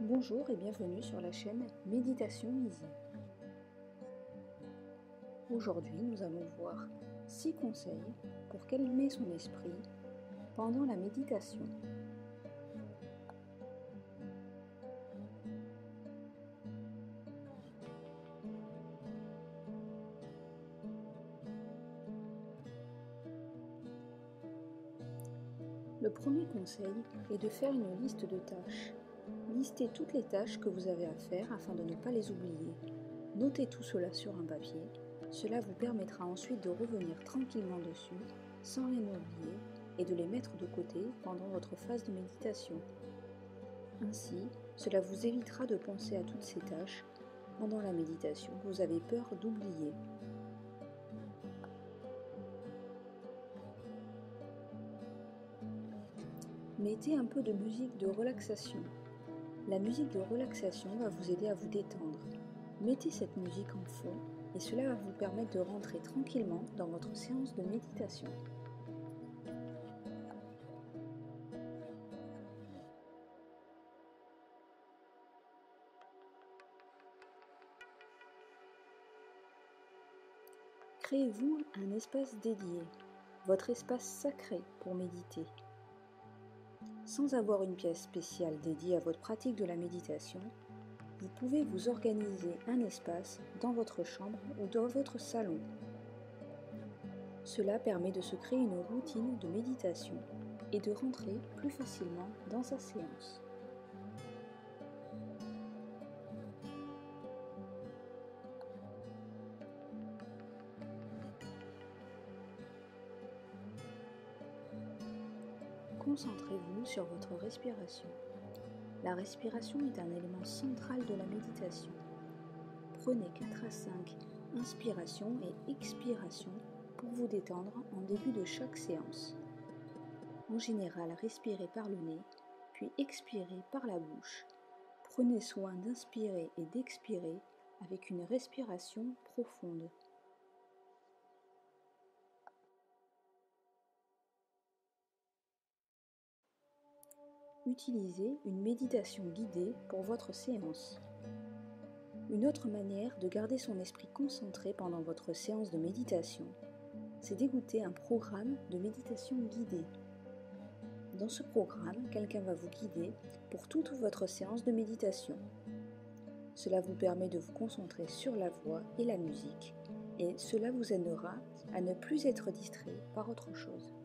Bonjour et bienvenue sur la chaîne Méditation Easy. Aujourd'hui, nous allons voir 6 conseils pour calmer son esprit pendant la méditation. Le premier conseil est de faire une liste de tâches Listez toutes les tâches que vous avez à faire afin de ne pas les oublier. Notez tout cela sur un papier. Cela vous permettra ensuite de revenir tranquillement dessus, sans rien oublier, et de les mettre de côté pendant votre phase de méditation. Ainsi, cela vous évitera de penser à toutes ces tâches pendant la méditation que vous avez peur d'oublier. Mettez un peu de musique de relaxation la musique de relaxation va vous aider à vous détendre. Mettez cette musique en fond et cela va vous permettre de rentrer tranquillement dans votre séance de méditation. Créez-vous un espace dédié, votre espace sacré pour méditer. Sans avoir une pièce spéciale dédiée à votre pratique de la méditation, vous pouvez vous organiser un espace dans votre chambre ou dans votre salon. Cela permet de se créer une routine de méditation et de rentrer plus facilement dans sa séance. Concentrez-vous sur votre respiration. La respiration est un élément central de la méditation. Prenez 4 à 5 inspirations et expirations pour vous détendre en début de chaque séance. En général, respirez par le nez, puis expirez par la bouche. Prenez soin d'inspirer et d'expirer avec une respiration profonde. Utilisez une méditation guidée pour votre séance. Une autre manière de garder son esprit concentré pendant votre séance de méditation, c'est d'écouter un programme de méditation guidée. Dans ce programme, quelqu'un va vous guider pour toute votre séance de méditation. Cela vous permet de vous concentrer sur la voix et la musique, et cela vous aidera à ne plus être distrait par autre chose.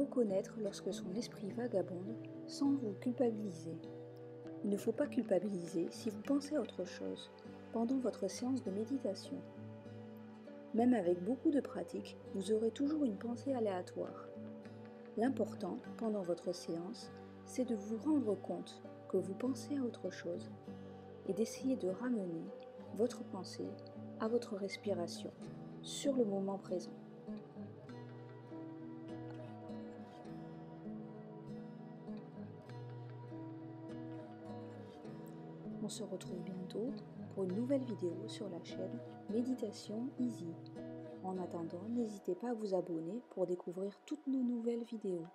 Reconnaître lorsque son esprit vagabonde sans vous culpabiliser. Il ne faut pas culpabiliser si vous pensez à autre chose pendant votre séance de méditation. Même avec beaucoup de pratique, vous aurez toujours une pensée aléatoire. L'important pendant votre séance, c'est de vous rendre compte que vous pensez à autre chose et d'essayer de ramener votre pensée à votre respiration sur le moment présent. Se retrouve bientôt pour une nouvelle vidéo sur la chaîne Méditation Easy. En attendant, n'hésitez pas à vous abonner pour découvrir toutes nos nouvelles vidéos.